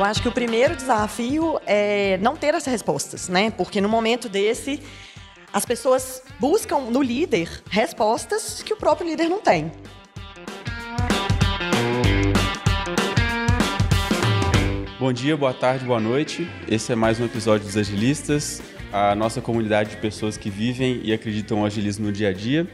Eu acho que o primeiro desafio é não ter as respostas, né? Porque no momento desse, as pessoas buscam no líder respostas que o próprio líder não tem. Bom dia, boa tarde, boa noite. Esse é mais um episódio dos Agilistas, a nossa comunidade de pessoas que vivem e acreditam no agilismo no dia a dia.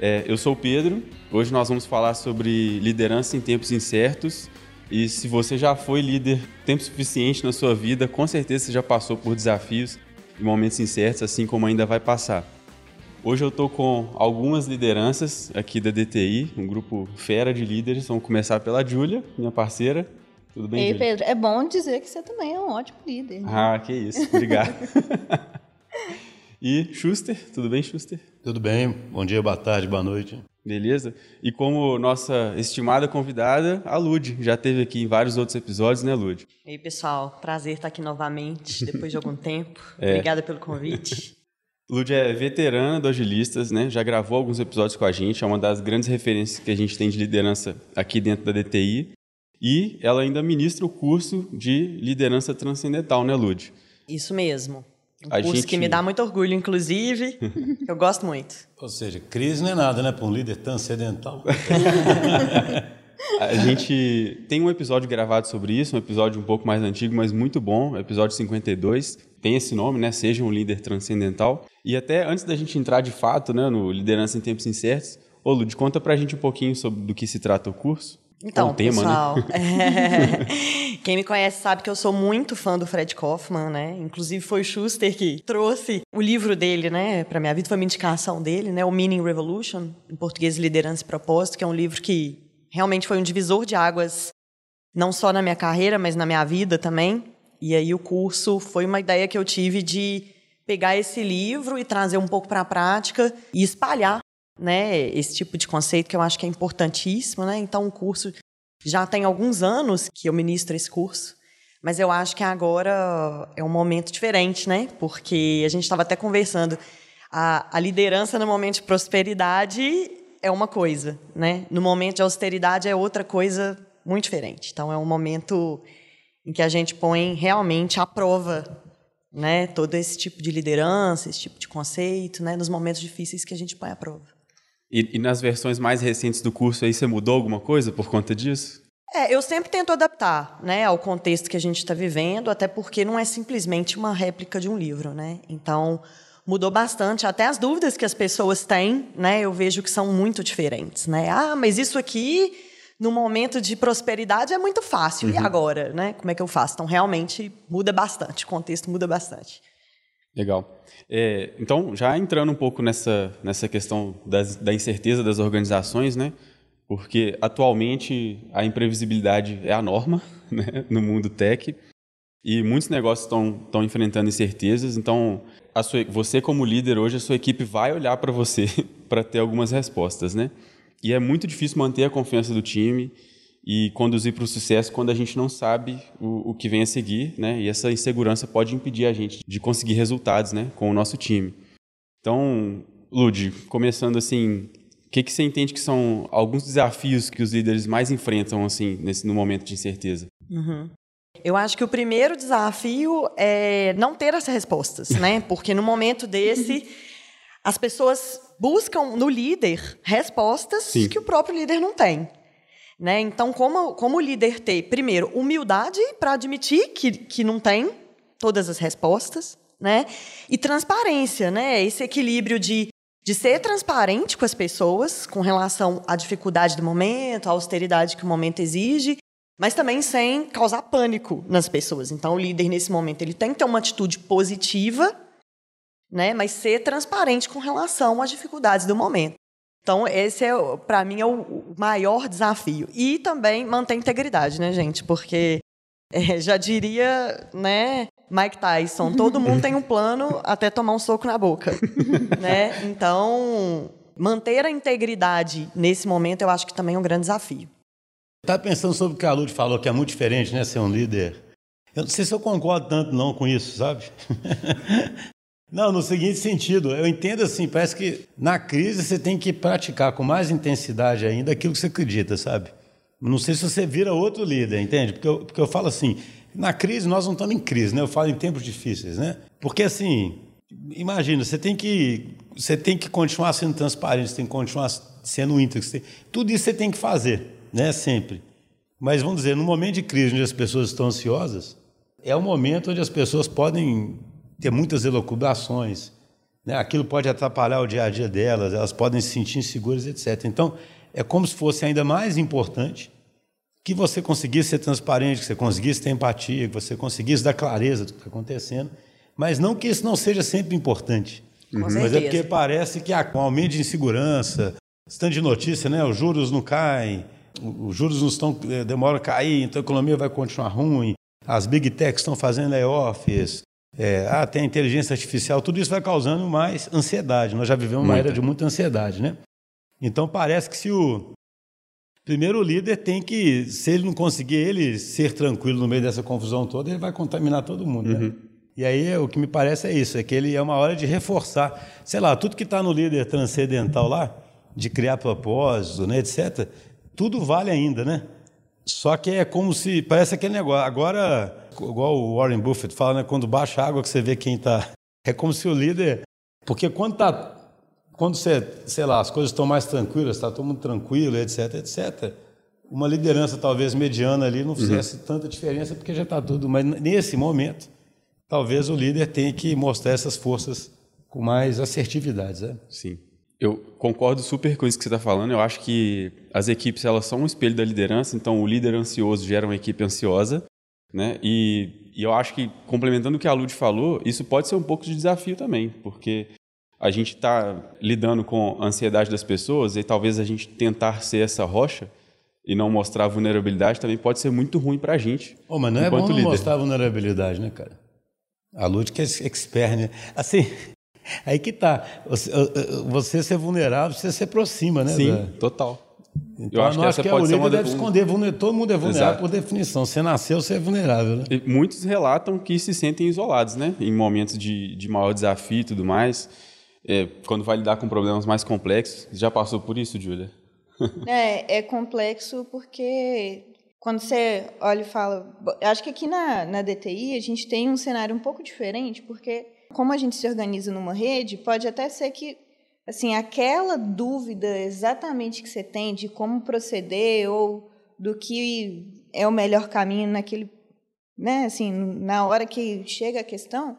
É, eu sou o Pedro. Hoje nós vamos falar sobre liderança em tempos incertos e se você já foi líder tempo suficiente na sua vida, com certeza você já passou por desafios e momentos incertos, assim como ainda vai passar. Hoje eu estou com algumas lideranças aqui da DTI, um grupo fera de líderes. Vamos começar pela Júlia, minha parceira. Tudo bem, Ei, Júlia? Pedro, é bom dizer que você também é um ótimo líder. né? Ah, que isso. Obrigado. e Schuster, tudo bem, Schuster? Tudo bem? Bom dia, boa tarde, boa noite. Beleza? E como nossa estimada convidada, a Lud. Já esteve aqui em vários outros episódios, né, Lud? E aí, pessoal, prazer estar aqui novamente, depois de algum tempo. Obrigada pelo convite. Lud é veterana do Agilistas, né? Já gravou alguns episódios com a gente, é uma das grandes referências que a gente tem de liderança aqui dentro da DTI. E ela ainda ministra o curso de liderança transcendental, né, Lud? Isso mesmo. Um A curso gente- que me dá muito orgulho, inclusive. Eu gosto muito. Ou seja, crise não é nada, né? Para um líder transcendental. A gente tem um episódio gravado sobre isso, um episódio um pouco mais antigo, mas muito bom, episódio 52. Tem esse nome, né? Seja um líder transcendental. E até antes da gente entrar de fato, né, no Liderança em Tempos Incertos, ô Lud, conta pra gente um pouquinho sobre do que se trata o curso. Então, o tema, pessoal, né? é, quem me conhece sabe que eu sou muito fã do Fred Kaufman, né? Inclusive foi o Schuster que trouxe o livro dele, né, para minha vida, foi uma indicação dele, né, o Meaning Revolution, em português Liderança e Propósito, que é um livro que realmente foi um divisor de águas não só na minha carreira, mas na minha vida também. E aí o curso foi uma ideia que eu tive de pegar esse livro e trazer um pouco para a prática e espalhar, né, esse tipo de conceito que eu acho que é importantíssimo, né? Então o curso já tem alguns anos que eu ministro esse curso, mas eu acho que agora é um momento diferente, né? Porque a gente estava até conversando, a, a liderança no momento de prosperidade é uma coisa, né? No momento de austeridade é outra coisa muito diferente. Então é um momento em que a gente põe realmente à prova, né? Todo esse tipo de liderança, esse tipo de conceito, né? Nos momentos difíceis que a gente põe à prova. E, e nas versões mais recentes do curso aí, você mudou alguma coisa por conta disso? É, eu sempre tento adaptar, né, ao contexto que a gente está vivendo, até porque não é simplesmente uma réplica de um livro, né? Então mudou bastante, até as dúvidas que as pessoas têm, né? Eu vejo que são muito diferentes, né? Ah, mas isso aqui no momento de prosperidade é muito fácil. E agora, né? Como é que eu faço? Então realmente muda bastante, o contexto muda bastante. Legal. É, então, já entrando um pouco nessa, nessa questão das, da incerteza das organizações, né? Porque atualmente a imprevisibilidade é a norma né? no mundo tech e muitos negócios estão enfrentando incertezas. Então, sua, você como líder hoje, a sua equipe vai olhar para você para ter algumas respostas, né? E é muito difícil manter a confiança do time e conduzir para o sucesso quando a gente não sabe o, o que vem a seguir, né? E essa insegurança pode impedir a gente de conseguir resultados, né, com o nosso time. Então, Lud, começando assim, o que, que você entende que são alguns desafios que os líderes mais enfrentam assim nesse no momento de incerteza? Eu acho que o primeiro desafio é não ter as respostas, né? Porque no momento desse, as pessoas buscam no líder respostas Sim. que o próprio líder não tem. Né? Então, como, como líder ter, primeiro, humildade para admitir que, que não tem todas as respostas, né? E transparência, né? Esse equilíbrio de, de ser transparente com as pessoas com relação à dificuldade do momento, à austeridade que o momento exige, mas também sem causar pânico nas pessoas. Então, o líder, nesse momento, ele tem que ter uma atitude positiva, né? mas ser transparente com relação às dificuldades do momento. Então, esse, é, para mim, é o maior desafio. E também manter a integridade, né, gente? Porque, é, já diria, né, Mike Tyson, todo mundo tem um plano até tomar um soco na boca, né? Então, manter a integridade nesse momento, eu acho que também é um grande desafio. Tá pensando sobre o que a Lud falou, que é muito diferente, né? Ser um líder. Eu não sei se eu concordo tanto não com isso, sabe? não, no seguinte sentido, eu entendo assim, parece que na crise você tem que praticar com mais intensidade ainda aquilo que você acredita, sabe? Não sei se você vira outro líder, entende? Porque eu, porque eu falo assim, na crise nós não estamos em crise, né? Eu falo em tempos difíceis, né? Porque assim, imagina, você tem que você tem que continuar sendo transparente, você tem que continuar sendo íntegro, tem, tudo isso você tem que fazer, né? Sempre. Mas vamos dizer, no momento de crise onde as pessoas estão ansiosas, é o momento onde as pessoas podem ter muitas elucubrações, né? Aquilo pode atrapalhar o dia a dia delas, elas podem se sentir inseguras, etc. Então, é como se fosse ainda mais importante que você conseguisse ser transparente, que você conseguisse ter empatia, que você conseguisse dar clareza do que está acontecendo, mas não que isso não seja sempre importante. Com Mas é porque parece que com o aumento de insegurança, tanto de notícia, né? Os juros não caem, os juros não estão eh, demoram a cair, então a economia vai continuar ruim. As big techs estão fazendo layoffs. É, ah, tem a inteligência artificial, tudo isso vai causando mais ansiedade. Nós já vivemos uma era de muita ansiedade, né? Então parece que se o primeiro o líder tem que, se ele não conseguir ele ser tranquilo no meio dessa confusão toda, ele vai contaminar todo mundo. Né? Uhum. E aí o que me parece é isso, é que ele é uma hora de reforçar, sei lá, tudo que está no líder transcendental lá, de criar propósito, né, etc. Tudo vale ainda, né? Só que é como se parece aquele negócio. Agora, igual o Warren Buffett fala, né, quando baixa a água que você vê quem está, é como se o líder, porque quando está quando você, sei lá, as coisas estão mais tranquilas, está todo mundo tranquilo, etc, etc, uma liderança talvez mediana ali não fizesse uhum. tanta diferença porque já está tudo. Mas nesse momento, talvez o líder tenha que mostrar essas forças com mais assertividade. Né? Sim. Eu concordo super com isso que você está falando. Eu acho que as equipes elas são um espelho da liderança. Então, o líder ansioso gera uma equipe ansiosa, né? E, e eu acho que complementando o que a Lud falou, isso pode ser um pouco de desafio também, porque a gente está lidando com a ansiedade das pessoas e talvez a gente tentar ser essa rocha e não mostrar vulnerabilidade também pode ser muito ruin para a gente. Oh, mas não é bom não líder. mostrar vulnerabilidade, né, cara? A Lud que é expert, né? Assim, aí que tá. Você, você ser vulnerável, você se aproxima, né? Sim, da... total. Então, eu acho que essa que pode ser uma deve esconder, todo mundo é vulnerável Exato. por definição. Você nasceu, você é vulnerável, né? Muitos relatam que se sentem isolados, né? Em momentos de, de maior desafio e tudo mais é, quando vai lidar com problemas mais complexos. Já passou por isso, Júlia? é, é complexo porque quando você olha e fala. Acho que aqui na, na DTI a gente tem um cenário um pouco diferente, porque como a gente se organiza numa rede, pode até ser que assim aquela dúvida exatamente que você tem de como proceder ou do que é o melhor caminho naquele, né, assim, na hora que chega a questão,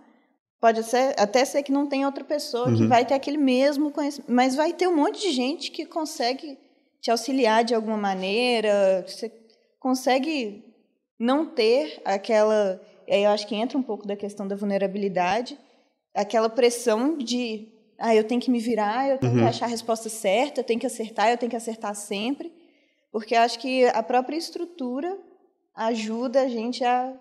Pode ser, até ser que não tem outra pessoa uhum. que vai ter aquele mesmo conhecimento, mas vai ter um monte de gente que consegue te auxiliar de alguma maneira, você consegue não ter aquela, aí eu acho que entra um pouco da questão da vulnerabilidade, aquela pressão de, ah, eu tenho que me virar, eu tenho uhum. que achar a resposta certa, eu tenho que acertar, eu tenho que acertar sempre, porque eu acho que a própria estrutura ajuda a gente a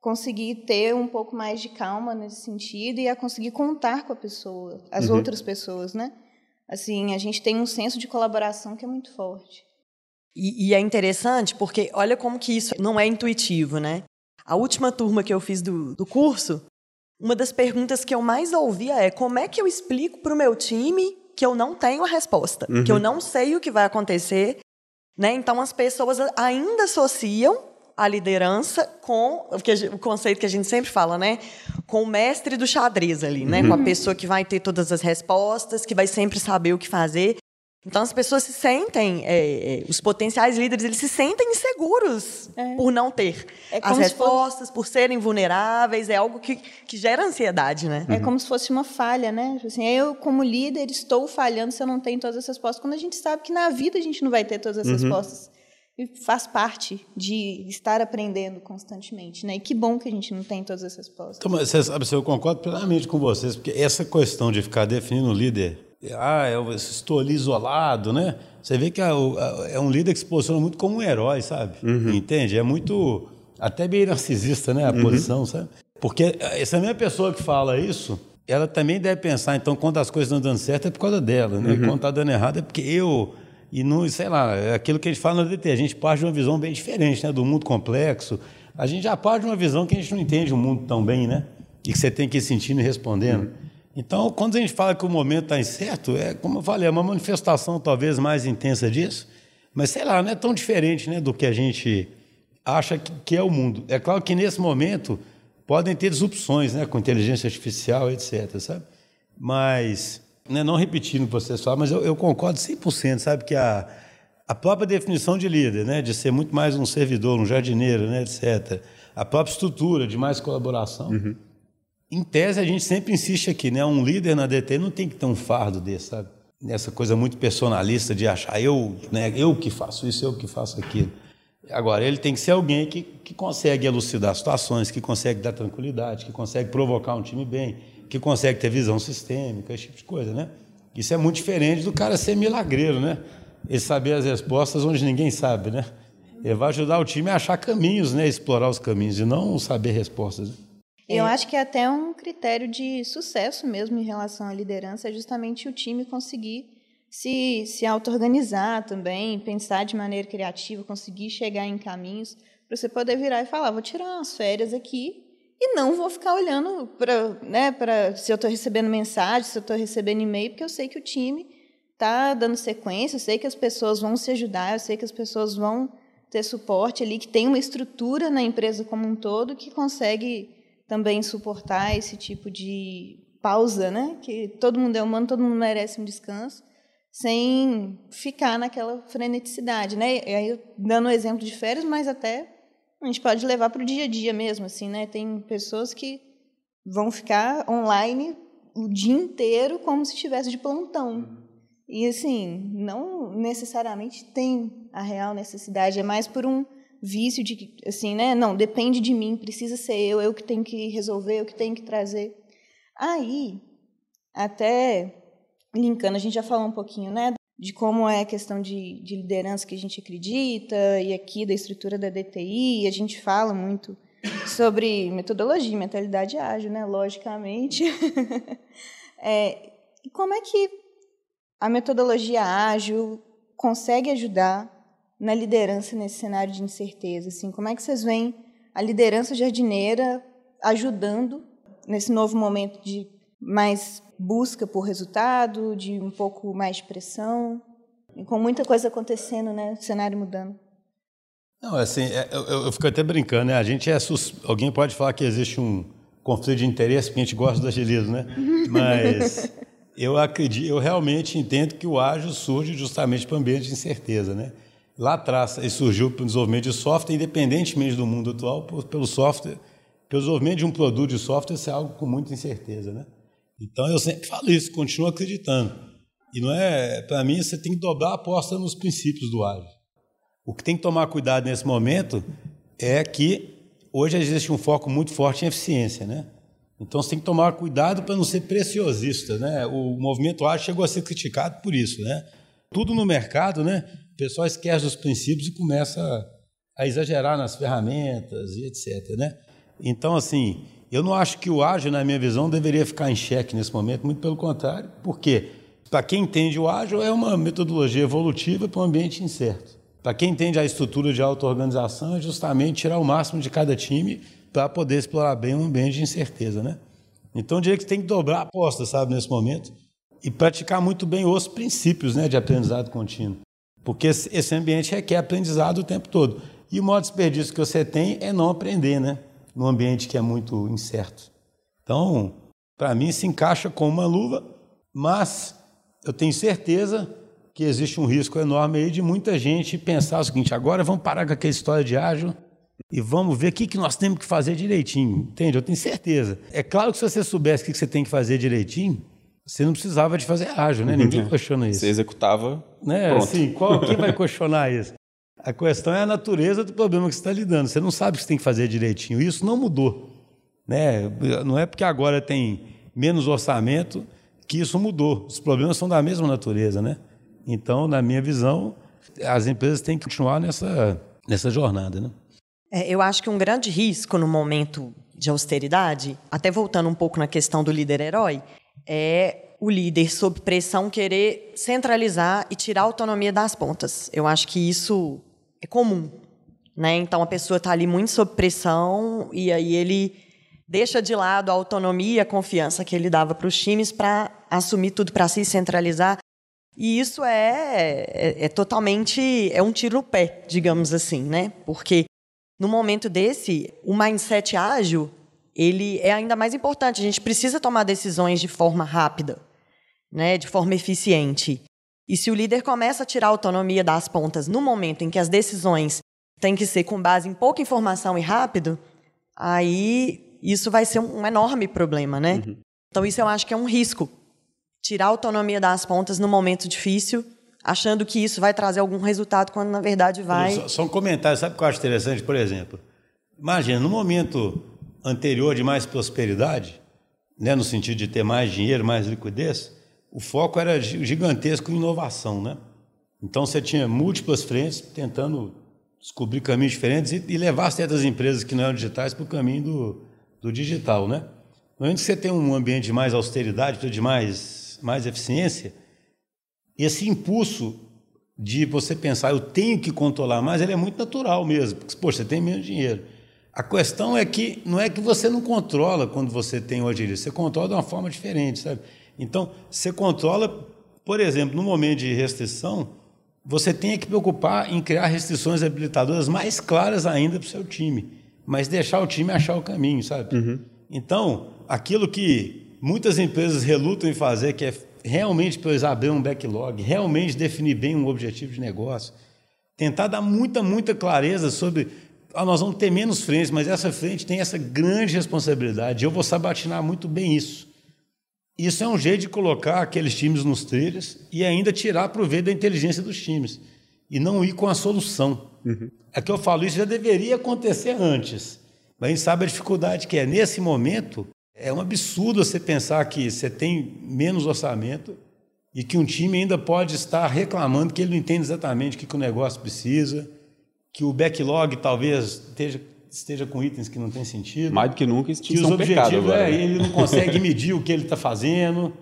conseguir ter um pouco mais de calma nesse sentido e a conseguir contar com a pessoa, as uhum. outras pessoas, né? Assim, a gente tem um senso de colaboração que é muito forte. E, e, é interessante porque olha como que isso não é intuitivo, né? A última turma que eu fiz do, do curso, uma das perguntas que eu mais ouvia é como é que eu explico para o meu time que eu não tenho a resposta, uhum. que eu não sei o que vai acontecer, né? Então as pessoas ainda associam a liderança com o conceito que a gente sempre fala, né? Com o mestre do xadrez ali, né? Uhum. Com a pessoa que vai ter todas as respostas, que vai sempre saber o que fazer. Então as pessoas se sentem, é, é, os potenciais líderes, eles se sentem inseguros é. por não ter é as respostas, fosse... por serem vulneráveis, é algo que, que gera ansiedade, né? É uhum. como se fosse uma falha, né? Tipo assim, eu, como líder, estou falhando se eu não tenho todas essas respostas, quando a gente sabe que na vida a gente não vai ter todas as uhum. respostas e faz parte de estar aprendendo constantemente, né? E que bom que a gente não tem todas essas respostas. Então, você sabe, eu concordo plenamente com vocês, porque essa questão de ficar definindo o líder, ah, eu estou ali isolado, né? Você vê que é, é um líder que se posiciona muito como um herói, sabe? Uhum. Entende? É muito, até bem narcisista, né? A uhum. posição, sabe? Porque essa mesma pessoa que fala isso, ela também deve pensar, então, quando as coisas estão dando certo é por causa dela, né? Uhum. Quando está dando errado é porque eu e não, sei lá, é aquilo que a gente fala no DT, a gente parte de uma visão bem diferente, né, do mundo complexo. A gente já parte de uma visão que a gente não entende o mundo tão bem, né? E que você tem que ir sentindo e respondendo. Então, quando a gente fala que o momento está incerto, é como eu falei, é uma manifestação talvez mais intensa disso. Mas sei lá, não é tão diferente né, do que a gente acha que, que é o mundo. É claro que nesse momento podem ter disrupções né, com inteligência artificial, etc. Sabe? Mas, né, não repetindo o que vocês falam, mas eu, eu concordo 100%, sabe? Que a, a própria definição de líder, né, de ser muito mais um servidor, um jardineiro, né, etc. A própria estrutura de mais colaboração. Uhum. Em tese, a gente sempre insiste aqui, né? Um líder na DT não tem que ter um fardo desse, sabe? nessa coisa muito personalista de achar eu, né, eu que faço isso, eu que faço aquilo. Agora, ele tem que ser alguém que, que consegue elucidar situações, que consegue dar tranquilidade, que consegue provocar um time bem, que consegue ter visão sistêmica, esse tipo de coisa, né? Isso é muito diferente do cara ser milagreiro, né? Ele saber as respostas onde ninguém sabe, né? Ele vai ajudar o time a achar caminhos, né? Explorar os caminhos e não saber respostas. Né? Eu é. acho que é até um critério de sucesso mesmo em relação à liderança, é justamente o time conseguir se, se auto-organizar também, pensar de maneira criativa, conseguir chegar em caminhos, para você poder virar e falar, vou tirar umas férias aqui e não vou ficar olhando para né, se eu estou recebendo mensagem, se eu estou recebendo e-mail, porque eu sei que o time está dando sequência, eu sei que as pessoas vão se ajudar, eu sei que as pessoas vão ter suporte ali, que tem uma estrutura na empresa como um todo que consegue também suportar esse tipo de pausa, né? Que todo mundo é humano, todo mundo merece um descanso, sem ficar naquela freneticidade, né? E aí dando um exemplo de férias, mas até a gente pode levar para o dia a dia mesmo, assim, né? Tem pessoas que vão ficar online o dia inteiro como se estivesse de plantão. E assim, não necessariamente tem a real necessidade, é mais por um vício de assim, né? Não, depende de mim, precisa ser eu, eu que tenho que resolver, eu que tenho que trazer. Aí, até linkando, a gente já falou um pouquinho, né? De como é a questão de, de liderança que a gente acredita, e aqui da estrutura da DTI, a gente fala muito sobre metodologia, mentalidade ágil, né? Logicamente. é, como é que a metodologia ágil consegue ajudar na liderança nesse cenário de incerteza? Assim, como é que vocês veem a liderança jardineira ajudando nesse novo momento de mais busca por resultado, de um pouco mais de pressão, e com muita coisa acontecendo, né, o cenário mudando? Não, assim, é, eu, eu, fico até brincando, né? A gente é sus... alguém pode falar que existe um conflito de interesse porque a gente gosta do agilismo, né? Mas eu acredito, eu realmente entendo que o ágil surge justamente para o ambiente de incerteza, né? Lá atrás ele surgiu o desenvolvimento de software, independentemente do mundo atual, pelo software, pelo desenvolvimento de um produto de software, isso é algo com muita incerteza, né? Então eu sempre falo isso, continuo acreditando. E não é, para mim, você tem que dobrar a aposta nos princípios do ágil. O que tem que tomar cuidado nesse momento é que hoje existe um foco muito forte em eficiência, né? Então você tem que tomar cuidado para não ser preciosista, né? O movimento ágil chegou a ser criticado por isso, né? Tudo no mercado, né? O pessoal esquece dos princípios e começa a exagerar nas ferramentas e etc. Né? Então, assim, eu não acho que o ágil, na minha visão, deveria ficar em xeque nesse momento, muito pelo contrário, porque para quem entende o ágil, é uma metodologia evolutiva para um ambiente incerto. Para quem entende a estrutura de auto-organização, é justamente tirar o máximo de cada time para poder explorar bem um ambiente de incerteza. Né? Então, eu diria que tem que dobrar a aposta, sabe, nesse momento, e praticar muito bem os princípios né, de aprendizado contínuo. Porque esse ambiente requer aprendizado o tempo todo. E o maior desperdício que você tem é não aprender, né? Num ambiente que é muito incerto. Então, para mim, se encaixa com uma luva, mas eu tenho certeza que existe um risco enorme aí de muita gente pensar o seguinte: agora vamos parar com aquela história de ágil e vamos ver o que, que nós temos que fazer direitinho. Entende? Eu tenho certeza. É claro que se você soubesse o que você tem que fazer direitinho, você não precisava de fazer ágil, né? Ninguém uhum. questiona isso. Você executava. Né? Pronto. Assim, qual, quem vai questionar isso? A questão é a natureza do problema que você está lidando. Você não sabe o que você tem que fazer direitinho. Isso não mudou. Né? Não é porque agora tem menos orçamento que isso mudou. Os problemas são da mesma natureza. Né? Então, na minha visão, as empresas têm que continuar nessa, nessa jornada. Né? É, eu acho que um grande risco no momento de austeridade, até voltando um pouco na questão do líder herói, é o líder, sob pressão, querer centralizar e tirar a autonomia das pontas. Eu acho que isso é comum. Né? Então, a pessoa está ali muito sob pressão e aí ele deixa de lado a autonomia, a confiança que ele dava para os times para assumir tudo para si, centralizar. E isso é, é, é, totalmente é um tiro no pé, digamos assim, né? Porque no momento desse, o mindset ágil ele é ainda mais importante. A gente precisa tomar decisões de forma rápida, né? De forma eficiente. E se o líder começa a tirar a autonomia das pontas no momento em que as decisões têm que ser com base em pouca informação e rápido, aí isso vai ser um enorme problema, né? Uhum. Então isso eu acho que é um risco tirar a autonomia das pontas no momento difícil, achando que isso vai trazer algum resultado, quando na verdade vai. Só, só um comentário, sabe o que eu acho interessante? Por exemplo, imagina, no momento anterior de mais prosperidade, né, no sentido de ter mais dinheiro, mais liquidez, o foco era gigantesco em inovação, né? Então você tinha múltiplas frentes tentando descobrir caminhos diferentes e, e levar certas empresas que não eram digitais para o caminho do, do digital, né? No momento que você tem um ambiente de mais austeridade, de mais mais, eficiência, esse impulso de você pensar, eu tenho que controlar mais, ele é muito natural mesmo, porque, poxa, você tem menos dinheiro. A questão é que não é que você não controla quando você tem o agilista, você controla de uma forma diferente, sabe? Então, você controla, por exemplo, no momento de restrição, você tem que preocupar em criar restrições habilitadoras mais claras ainda para o seu time, mas deixar o time achar o caminho, sabe? Uhum. Então, aquilo que muitas empresas relutam em fazer, que é realmente para eles abrir um backlog, realmente definir bem um objetivo de negócio, tentar dar muita, muita clareza sobre nós vamos ter menos frentes, mas essa frente tem essa grande responsabilidade. Eu vou sabatinar muito bem isso. Isso é um jeito de colocar aqueles times nos trilhos e ainda tirar proveito da inteligência dos times e não ir com a solução. Uhum. É que eu falo, isso já deveria acontecer antes. Mas a gente sabe a dificuldade que é. Nesse momento, é um absurdo você pensar que você tem menos orçamento e que um time ainda pode estar reclamando que ele não entende exatamente o que, o negócio precisa, que o backlog talvez esteja, esteja com itens que não tem sentido. Mais do que nunca, isso que os objetivos é, né? ele não consegue medir o que ele está fazendo.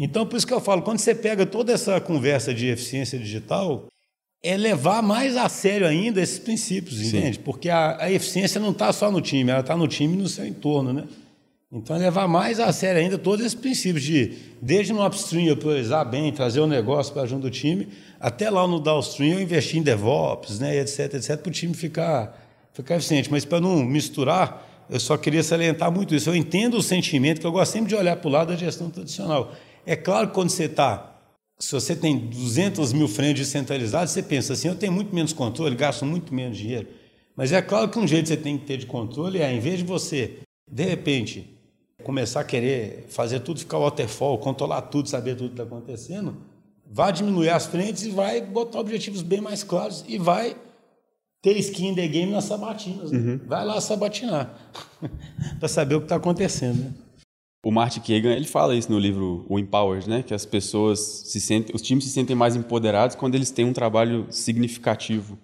Então, por isso que eu falo, quando você pega toda essa conversa de eficiência digital, é levar mais a sério ainda esses princípios, Sim. entende? Porque a, a eficiência não está só no time, ela está no time e no seu entorno, né? Então, é levar mais a sério ainda todos esses princípios de, desde no upstream eu priorizar bem, trazer o um negócio para junto do time, até lá no downstream eu investir em DevOps, né, etc, etc, para o time ficar, ficar eficiente. Mas para não misturar, eu só queria salientar muito isso. Eu entendo o sentimento, que eu gosto sempre de olhar para o lado da gestão tradicional. É claro que quando você está, se você tem 200 mil frentes descentralizados, você pensa assim, eu tenho muito menos controle, gasto muito menos dinheiro. Mas é claro que um jeito que você tem que ter de controle é, em vez de você, de repente, começar a querer fazer tudo ficar waterfall, controlar tudo, saber tudo que está acontecendo, vai diminuir as frentes e vai botar objetivos bem mais claros e vai ter skin in the game nas sabatinas. Né? Uhum. Vai lá sabatinar para saber o que está acontecendo. Né? O Martin Kagan ele fala isso no livro O Empowered, né? Que as pessoas se sentem, os times se sentem mais empoderados quando eles têm um trabalho significativo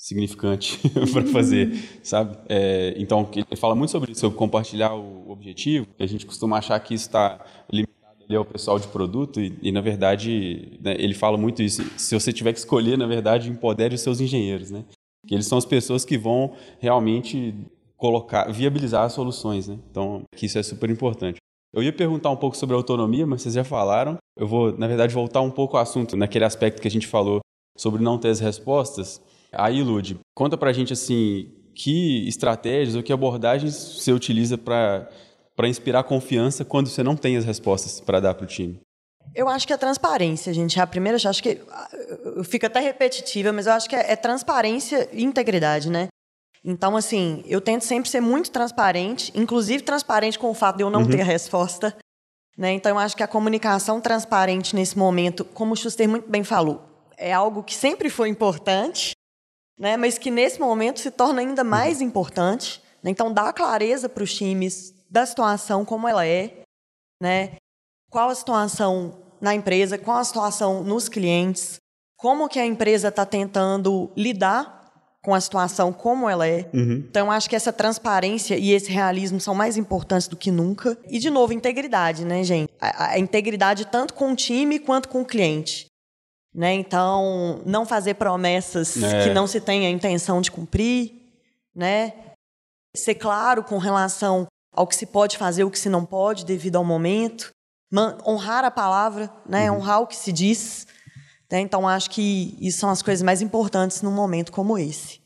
significante para fazer, sabe? É, então, ele fala muito sobre isso, sobre compartilhar o objetivo. A gente costuma achar que isso está limitado ali ao pessoal de produto e, e na verdade, né, ele fala muito isso. Se você tiver que escolher, na verdade, empodere os seus engenheiros, né? Que eles são as pessoas que vão realmente colocar, viabilizar as soluções, né? Então, que isso é super importante. Eu ia perguntar um pouco sobre autonomia, mas vocês já falaram. Eu vou, na verdade, voltar um pouco ao assunto, naquele aspecto que a gente falou sobre não ter as respostas. Aí, Lud, conta pra gente assim, que estratégias ou que abordagens você utiliza para inspirar confiança quando você não tem as respostas para dar para o time? Eu acho que é transparência, gente. A primeira, eu acho que eu fico até repetitiva, mas eu acho que é, é transparência e integridade, né? Então, assim, eu tento sempre ser muito transparente, inclusive transparente com o fato de eu não uhum. ter a resposta. Né? Então, eu acho que a comunicação transparente nesse momento, como o Schuster muito bem falou, é algo que sempre foi importante, né? mas que nesse momento se torna ainda mais importante. Né? Então, dá clareza para os times da situação como ela é, né? qual a situação na empresa, qual a situação nos clientes, como que a empresa está tentando lidar com a situação como ela é. Uhum. Então, acho que essa transparência e esse realismo são mais importantes do que nunca. E, de novo, integridade, né, gente? A, a integridade tanto com o time quanto com o cliente. Né? Então, não fazer promessas é. que não se tem a intenção de cumprir, né? Ser claro com relação ao que se pode fazer, o que se não pode, devido ao momento. honrar a palavra, né? Uhum. Honrar o que se diz, Né? Então, acho que isso são as coisas mais importantes num momento como esse.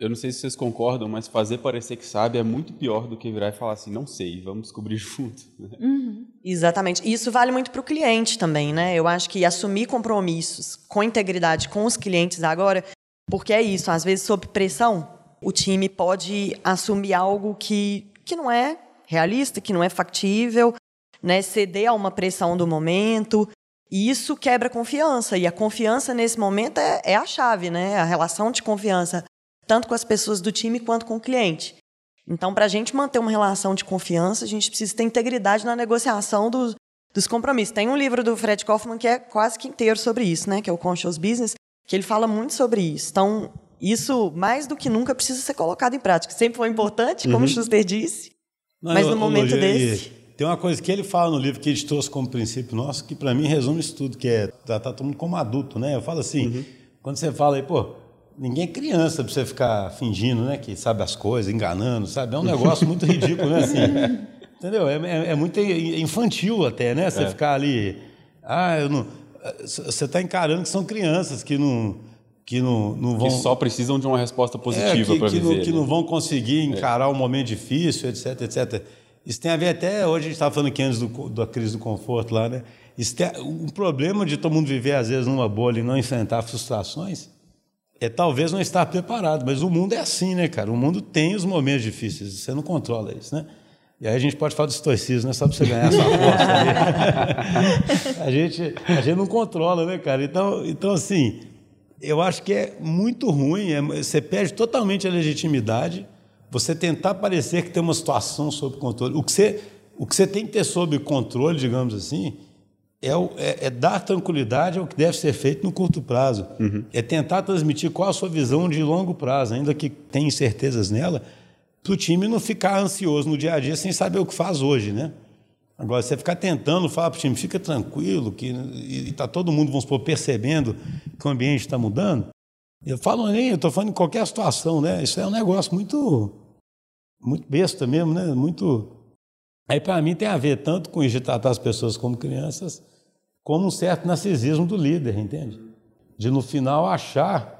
Eu não sei se vocês concordam, mas fazer parecer que sabe é muito pior do que virar e falar assim, não sei, vamos descobrir junto. Né? Uhum. Exatamente. E isso vale muito para o cliente também, né? Eu acho que assumir compromissos com integridade com os clientes agora, porque é isso, às vezes sob pressão, o time pode assumir algo que, que não é realista, que não é factível, né? ceder a uma pressão do momento. E isso quebra confiança. E a confiança nesse momento é, é a chave, né? A relação de confiança, tanto com as pessoas do time quanto com o cliente. Então, para a gente manter uma relação de confiança, a gente precisa ter integridade na negociação dos, dos compromissos. Tem um livro do Fred Kaufman que é quase que inteiro sobre isso, né? Que é o Conscious Business, que ele fala muito sobre isso. Então, isso, mais do que nunca, precisa ser colocado em prática. Sempre foi importante, como uhum. o Schuster disse, Não, mas no eu, momento eu, desse... Tem uma coisa que ele fala no livro que ele trouxe como princípio nosso, que para mim resume isso tudo, que é tratar todo mundo como adulto, né? Eu falo assim, uhum. quando você fala aí, pô, ninguém é criança para você ficar fingindo, né, que sabe as coisas, enganando, sabe? É um negócio muito ridículo, né? Assim, entendeu? É, é, é, muito infantil até, né? Você é. ficar ali, ah, eu não... Você está encarando que são crianças que não que não, não vão. Que só precisam de uma resposta positiva é, para viver. Não, que não vão conseguir encarar é. um momento difícil, etc, etc. Isso tem a ver até, hoje a gente estava falando aqui antes do, da crise do conforto lá, né? Isso tem, o problema de todo mundo viver, às vezes, numa bolha e não enfrentar frustrações é talvez não estar preparado, mas o mundo é assim, né, cara? O mundo tem os momentos difíceis, você não controla isso, né? E aí a gente pode falar do estoicismo, né? Só para você ganhar essa aposta. a, gente, a gente não controla, né, cara? Então, então assim, eu acho que é muito ruim, é, você perde totalmente a legitimidade você tentar parecer que tem uma situação sob controle. O que você, o que você tem que ter sob controle, digamos assim, é, o, é, é dar tranquilidade ao que deve ser feito no curto prazo. Uhum. É tentar transmitir qual a sua visão de longo prazo, ainda que tenha incertezas nela, para o time não ficar ansioso no dia a dia sem saber o que faz hoje, né? Agora, você ficar tentando falar para o time, fica tranquilo, que está todo mundo, vamos supor, percebendo que o ambiente está mudando. Eu falo nem, eu estou falando em qualquer situação, né? Isso é um negócio muito, muito besta mesmo, né? Muito. Aí, para mim, tem a ver tanto com isso de tratar as pessoas como crianças, como um certo narcisismo do líder, entende? De no final achar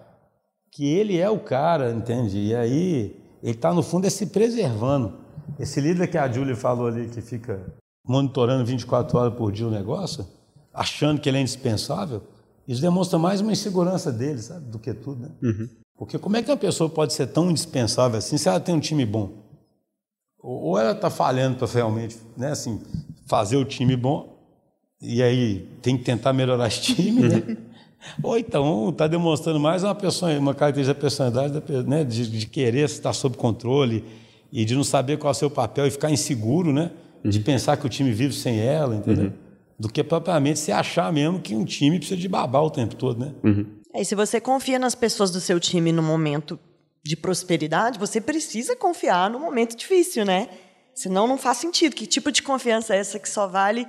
que ele é o cara, entende? E aí ele está, no fundo, é se preservando. Esse líder que a Julie falou ali, que fica monitorando 24 horas por dia o negócio, achando que ele é indispensável, isso demonstra mais uma insegurança dele, sabe, do que tudo, né? Uhum. Porque como é que uma pessoa pode ser tão indispensável assim se ela tem um time bom? Ou ela está falhando para realmente, né, assim, fazer o time bom e aí tem que tentar melhorar esse time, né? Ou então está demonstrando mais uma pessoa, uma característica da personalidade, né, de, de, querer estar sob controle e de não saber qual é o seu papel e ficar inseguro, né? de pensar que o time vive sem ela, entendeu? Uhum. Do que propriamente se achar mesmo que um time precisa de babar o tempo todo, né? Uhum. É, e se você confia nas pessoas do seu time no momento de prosperidade, você precisa confiar no momento difícil, né? Senão não faz sentido. Que tipo de confiança é essa que só vale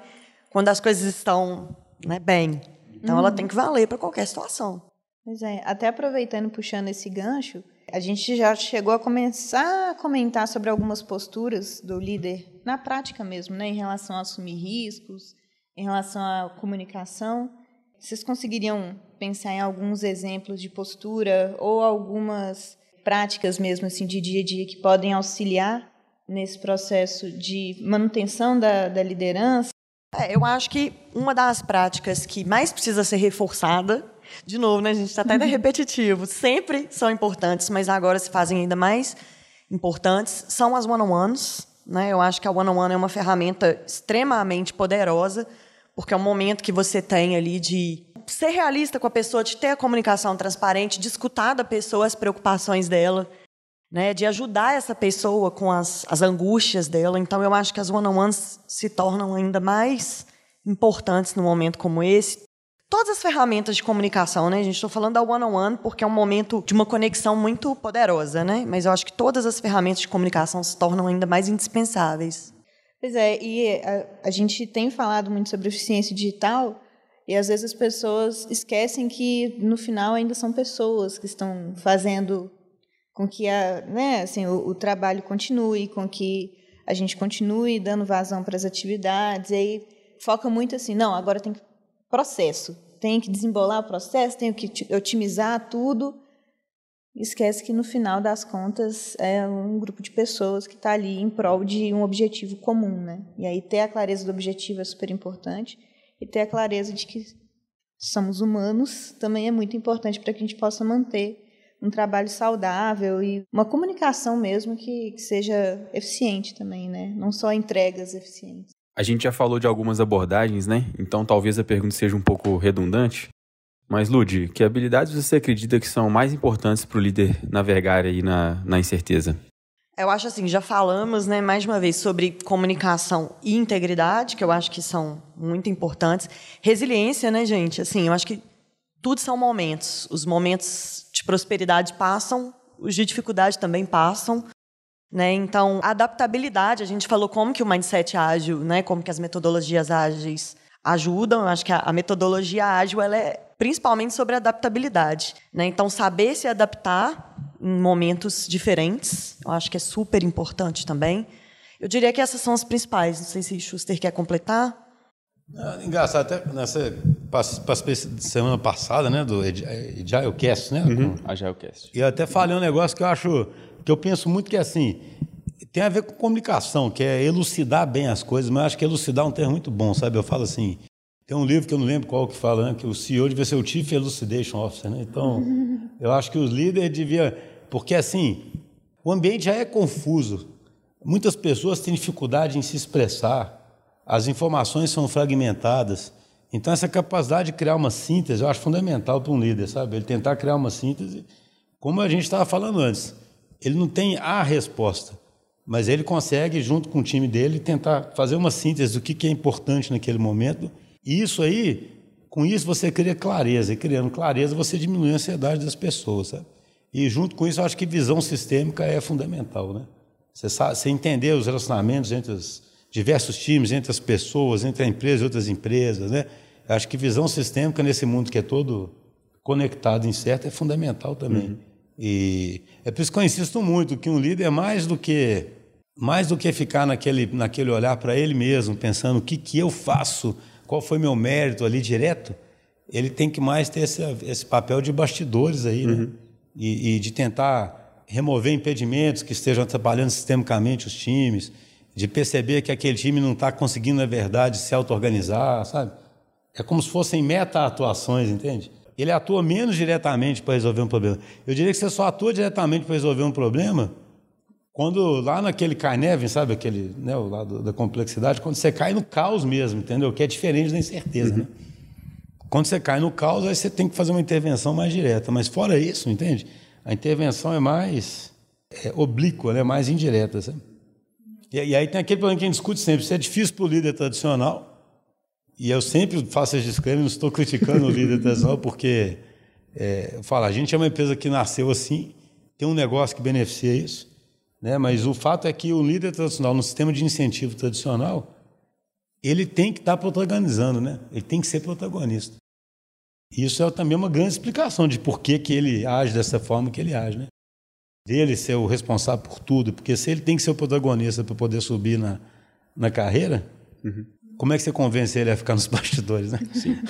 quando as coisas estão né, bem? Então uhum. ela tem que valer para qualquer situação. Pois é, até aproveitando puxando esse gancho, a gente já chegou a começar a comentar sobre algumas posturas do líder na prática mesmo, né, em relação a assumir riscos, em relação à comunicação. Vocês conseguiriam pensar em alguns exemplos de postura ou algumas práticas mesmo assim de dia a dia que podem auxiliar nesse processo de manutenção da, da liderança? É, eu acho que uma das práticas que mais precisa ser reforçada de novo, né, a gente está até uhum. repetitivo. Sempre são importantes, mas agora se fazem ainda mais importantes. São as one-on-ones. Né? Eu acho que a one-on-one -on -one é uma ferramenta extremamente poderosa, porque é um momento que você tem ali de ser realista com a pessoa, de ter a comunicação transparente, de escutar da pessoa as preocupações dela, né? de ajudar essa pessoa com as, as angústias dela. Então, eu acho que as one-on-ones se tornam ainda mais importantes num momento como esse todas as ferramentas de comunicação, né? A gente está falando da one-on-one porque é um momento de uma conexão muito poderosa, né? Mas eu acho que todas as ferramentas de comunicação se tornam ainda mais indispensáveis. Pois é, e a, a gente tem falado muito sobre eficiência digital e às vezes as pessoas esquecem que no final ainda são pessoas que estão fazendo com que a, né, assim, o, o trabalho continue, com que a gente continue dando vazão para as atividades. E aí foca muito assim, não, agora tem que processo. Tenho que desembolar o processo, tenho que otimizar tudo. Esquece que no final das contas é um grupo de pessoas que está ali em prol de um objetivo comum, né? E aí ter a clareza do objetivo é super importante e ter a clareza de que somos humanos também é muito importante para que a gente possa manter um trabalho saudável e uma comunicação mesmo que, que seja eficiente também, né? Não só entregas eficientes. A gente já falou de algumas abordagens, né? Então talvez a pergunta seja um pouco redundante. Mas, Lud, que habilidades você acredita que são mais importantes para o líder navegar aí na, na incerteza? Eu acho assim, já falamos, né, mais uma vez, sobre comunicação e integridade, que eu acho que são muito importantes. Resiliência, né, gente? Assim, eu acho que tudo são momentos. Os momentos de prosperidade passam, os de dificuldade também passam. Né? Então, adaptabilidade, a gente falou como que o mindset ágil, né? como que as metodologias ágeis ajudam. Eu acho que a, a metodologia ágil ela é principalmente sobre adaptabilidade. Né? Então, saber se adaptar em momentos diferentes, eu acho que é super importante também. Eu diria que essas são as principais. Não sei se Schuster quer completar. É, engraçado, até nessa semana passada, né, do Agilecast, né? Uhum, Agilecast. E eu até falei um negócio que eu acho, que eu penso muito que é assim, tem a ver com comunicação, que é elucidar bem as coisas, mas eu acho que elucidar é um termo muito bom, sabe? Eu falo assim, tem um livro que eu não lembro qual que fala, né, que o CEO devia ser o Chief Elucidation Officer, né? Então, eu acho que os líderes deviam, porque assim, o ambiente já é confuso. Muitas pessoas têm dificuldade em se expressar as informações são fragmentadas. Então, essa capacidade de criar uma síntese, eu acho fundamental para um líder, sabe? Ele tentar criar uma síntese, como a gente estava falando antes. Ele não tem a resposta, mas ele consegue, junto com o time dele, tentar fazer uma síntese do que é importante naquele momento. E isso aí, com isso você cria clareza. E criando clareza, você diminui a ansiedade das pessoas, sabe? E junto com isso, eu acho que visão sistêmica é fundamental, né? Você, sabe, você entender os relacionamentos entre os diversos times, entre as pessoas, entre a empresa e outras empresas. Né? Acho que visão sistêmica nesse mundo que é todo conectado, incerto, é fundamental também. Uhum. E é por isso que eu insisto muito que um líder é mais do que mais do que ficar naquele, naquele olhar para ele mesmo, pensando o que, que eu faço, qual foi meu mérito ali direto, ele tem que mais ter esse, esse papel de bastidores aí, né? uhum. né? E, e de tentar remover impedimentos que estejam atrapalhando sistemicamente os times, de perceber que aquele time não está conseguindo, na verdade, se auto-organizar, sabe? É como se fossem meta-atuações, entende? Ele atua menos diretamente para resolver um problema. Eu diria que você só atua diretamente para resolver um problema quando lá naquele Carnevin, sabe aquele, né, o lado da complexidade, quando você cai no caos mesmo, entendeu? Que é diferente da incerteza, uhum. né? Quando você cai no caos, aí você tem que fazer uma intervenção mais direta. Mas fora isso, entende? A intervenção é mais é, oblíqua, é mais indireta, sabe? E, e aí tem aquele problema que a gente discute sempre: se é difícil para o líder tradicional, e eu sempre faço esse disclaimer, não estou criticando o líder tradicional, porque é, eu falo, a gente é uma empresa que nasceu assim, tem um negócio que beneficia isso, né? mas o fato é que o líder tradicional, no sistema de incentivo tradicional, ele tem que estar protagonizando, né? ele tem que ser protagonista. Isso é também uma grande explicação de por que, que ele age dessa forma que ele age. Né? dele ser o responsável por tudo, porque se ele tem que ser o protagonista para poder subir na, na carreira, uhum. como é que você convence ele a ficar nos bastidores, né?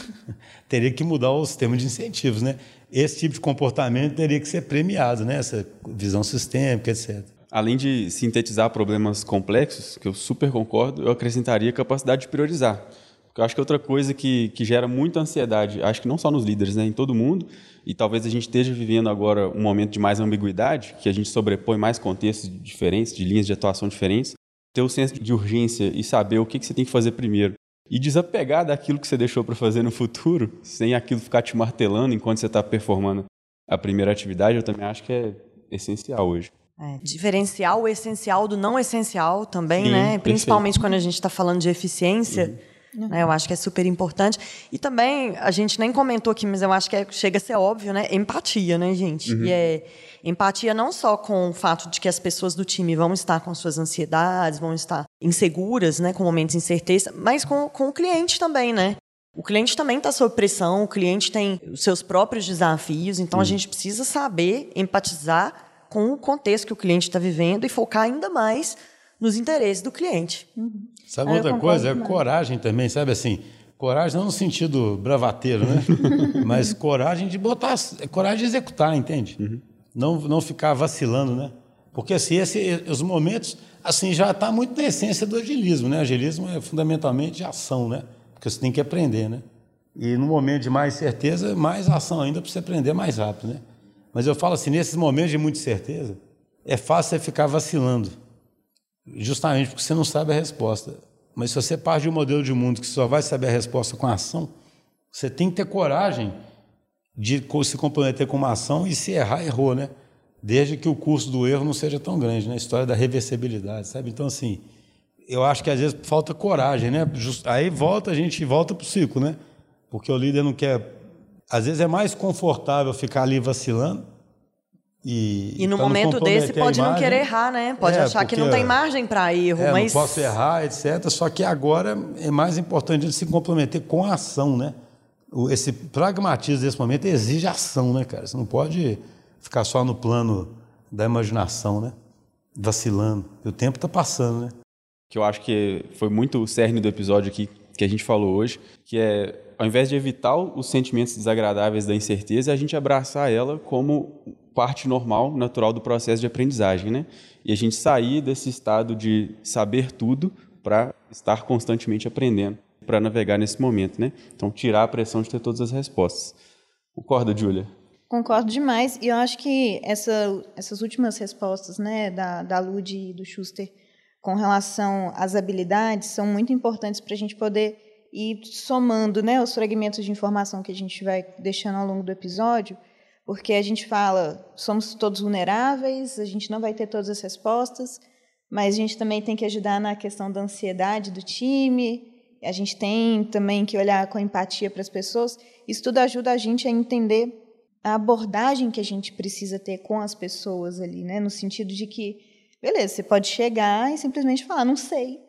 Teria que mudar o sistema de incentivos, né? Esse tipo de comportamento teria que ser premiado, né? Essa visão sistêmica, etc. Além de sintetizar problemas complexos, que eu super concordo, eu acrescentaria capacidade de priorizar. Porque eu acho que é outra coisa que, que gera muita ansiedade, acho que não só nos líderes, né, em todo mundo, e talvez a gente esteja vivendo agora um momento de mais ambiguidade, que a gente sobrepõe mais contextos diferentes, de linhas de atuação diferentes, ter o senso de urgência e saber o que, que você tem que fazer primeiro. E desapegar daquilo que você deixou para fazer no futuro, sem aquilo ficar te martelando enquanto você está performando a primeira atividade, eu também acho que é essencial hoje. É, diferenciar o essencial do não essencial também, Sim, né? Principalmente perfeito. quando a gente está falando de eficiência. Uhum. Uhum. Eu acho que é super importante. E também, a gente nem comentou aqui, mas eu acho que é, chega a ser óbvio, né? Empatia, né, gente? Uhum. E é empatia não só com o fato de que as pessoas do time vão estar com suas ansiedades, vão estar inseguras, né, com momentos de incerteza, mas com, com o cliente também, né? O cliente também está sob pressão, o cliente tem os seus próprios desafios, então uhum. a gente precisa saber empatizar com o contexto que o cliente está vivendo e focar ainda mais nos interesses do cliente. Uhum. Sabe outra coisa? É coragem também, sabe assim? Coragem não no sentido bravateiro, né? Mas coragem de botar, coragem de executar, entende? Uhum. Não, não ficar vacilando, né? Porque assim, esse, os momentos, assim, já está muito na essência do agilismo, né? Agilismo é fundamentalmente ação, né? Porque você tem que aprender, né? E no momento de mais certeza, mais ação ainda para você aprender mais rápido, né? Mas eu falo assim, nesses momentos de muita certeza, é fácil você ficar vacilando. Justamente porque você não sabe a resposta. Mas se você parte de um modelo de mundo que só vai saber a resposta com a ação, você tem que ter coragem de se comprometer com uma ação e se errar, errou, né? Desde que o custo do erro não seja tão grande, né? História da reversibilidade, sabe? Então, assim, eu acho que às vezes falta coragem, né? Just, aí volta, a gente volta para o ciclo, né? Porque o líder não quer. Às vezes é mais confortável ficar ali vacilando e, e no momento desse pode não querer errar, né? Pode é, achar que não tem margem para erro, é, mas não posso errar, etc. Só que agora é mais importante ele se comprometer com a ação, né? Esse pragmatismo desse momento exige ação, né, cara? Você não pode ficar só no plano da imaginação, né? Vacilando. E o tempo está passando, né? Que eu acho que foi muito o cerne do episódio aqui que a gente falou hoje, que é ao invés de evitar os sentimentos desagradáveis da incerteza, a gente abraçar ela como parte normal, natural do processo de aprendizagem, né? E a gente sair desse estado de saber tudo para estar constantemente aprendendo, para navegar nesse momento, né? Então, tirar a pressão de ter todas as respostas. Concorda, Júlia? Concordo demais. E eu acho que essa, essas últimas respostas, né, da, da Lud e do Schuster, com relação às habilidades, são muito importantes para a gente poder ir somando, né, os fragmentos de informação que a gente vai deixando ao longo do episódio porque a gente fala, somos todos vulneráveis, a gente não vai ter todas as respostas, mas a gente também tem que ajudar na questão da ansiedade do time, a gente tem também que olhar com empatia para as pessoas. Isso tudo ajuda a gente a entender a abordagem que a gente precisa ter com as pessoas ali, né? No sentido de que, beleza, você pode chegar e simplesmente falar, não sei,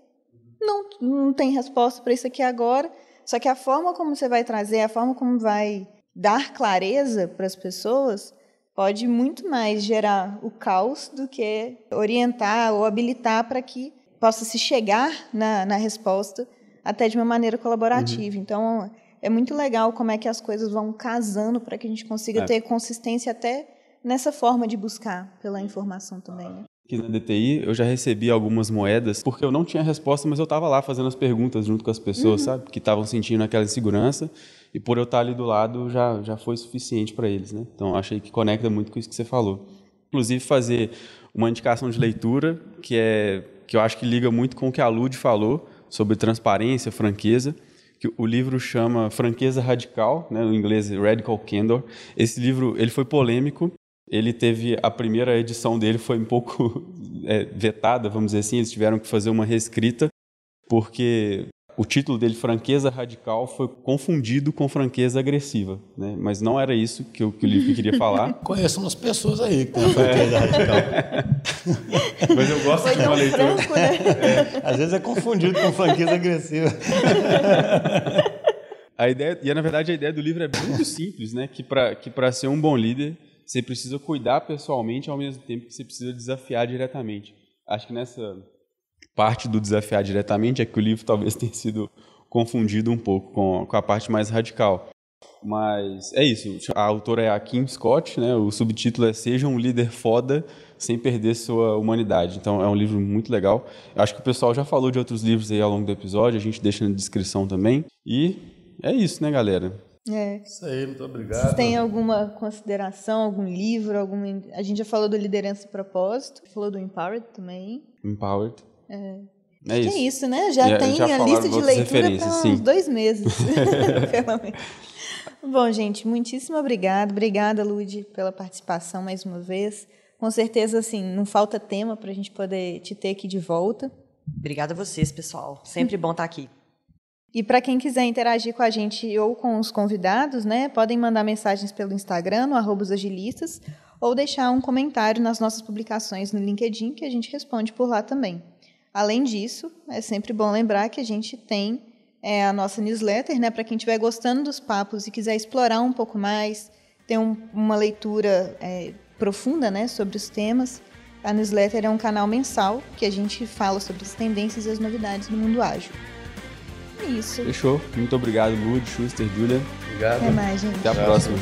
não, não tem resposta para isso aqui agora. Só que a forma como você vai trazer, a forma como vai dar clareza para as pessoas pode muito mais gerar o caos do que orientar ou habilitar para que possa se chegar na, na resposta até de uma maneira colaborativa. Uhum. Então, é muito legal como é que as coisas vão casando para que a gente consiga é. ter consistência até nessa forma de buscar pela informação também. Né? Aqui na DTI eu já recebi algumas moedas porque eu não tinha resposta, mas eu estava lá fazendo as perguntas junto com as pessoas, uhum. sabe? Que estavam sentindo aquela insegurança e por eu estar ali do lado já, já foi suficiente para eles. Né? Então, achei que conecta muito com isso que você falou. Inclusive, fazer uma indicação de leitura, que, é, que eu acho que liga muito com o que a Lud falou sobre transparência, franqueza, que o livro chama Franqueza Radical, né, no inglês Radical Candor. Esse livro ele foi polêmico, ele teve a primeira edição dele foi um pouco é, vetada, vamos dizer assim, eles tiveram que fazer uma reescrita porque o título dele, Franqueza Radical, foi confundido com franqueza agressiva, né? mas não era isso que, eu, que o livro queria falar. Conheço umas pessoas aí que têm a franqueza é. radical. mas eu gosto foi de uma leitura. Franco, né? é, às vezes é confundido com franqueza agressiva. a ideia, e na verdade a ideia do livro é muito simples, né? que para que ser um bom líder, você precisa cuidar pessoalmente ao mesmo tempo que você precisa desafiar diretamente. Acho que nessa parte do desafiar diretamente é que o livro talvez tenha sido confundido um pouco com, com a parte mais radical. Mas é isso. A autora é a Kim Scott, né? O subtítulo é Seja um líder foda sem perder sua humanidade. Então é um livro muito legal. Acho que o pessoal já falou de outros livros aí ao longo do episódio, a gente deixa na descrição também. E é isso, né, galera? É. Isso aí, muito obrigado. Vocês têm alguma consideração, algum livro, alguma... A gente já falou do Liderança e Propósito, falou do Empowered também. Empowered. É. É isso. é isso, né? Já, tem já a lista de leitura para uns dois meses, pelo menos. Bom, gente, muitíssimo obrigado. Obrigada, Lud, pela participação mais uma vez. Com certeza, assim, não falta tema para a gente poder te ter aqui de volta. Obrigada a vocês, pessoal. Sempre bom estar aqui. E para quem quiser interagir com a gente ou com os convidados, né, podem mandar mensagens pelo Instagram, no agilistas, ou deixar um comentário nas nossas publicações no LinkedIn, que a gente responde por lá também. Além disso, é sempre bom lembrar que a gente tem é, a nossa newsletter, né, para quem estiver gostando dos papos e quiser explorar um pouco mais, ter um, uma leitura é, profunda né, sobre os temas. A newsletter é um canal mensal que a gente fala sobre as tendências e as novidades do mundo ágil. Isso. Fechou. Muito obrigado, Lud, Schuster, Julia. Obrigado. Até mais, gente. Até a próxima.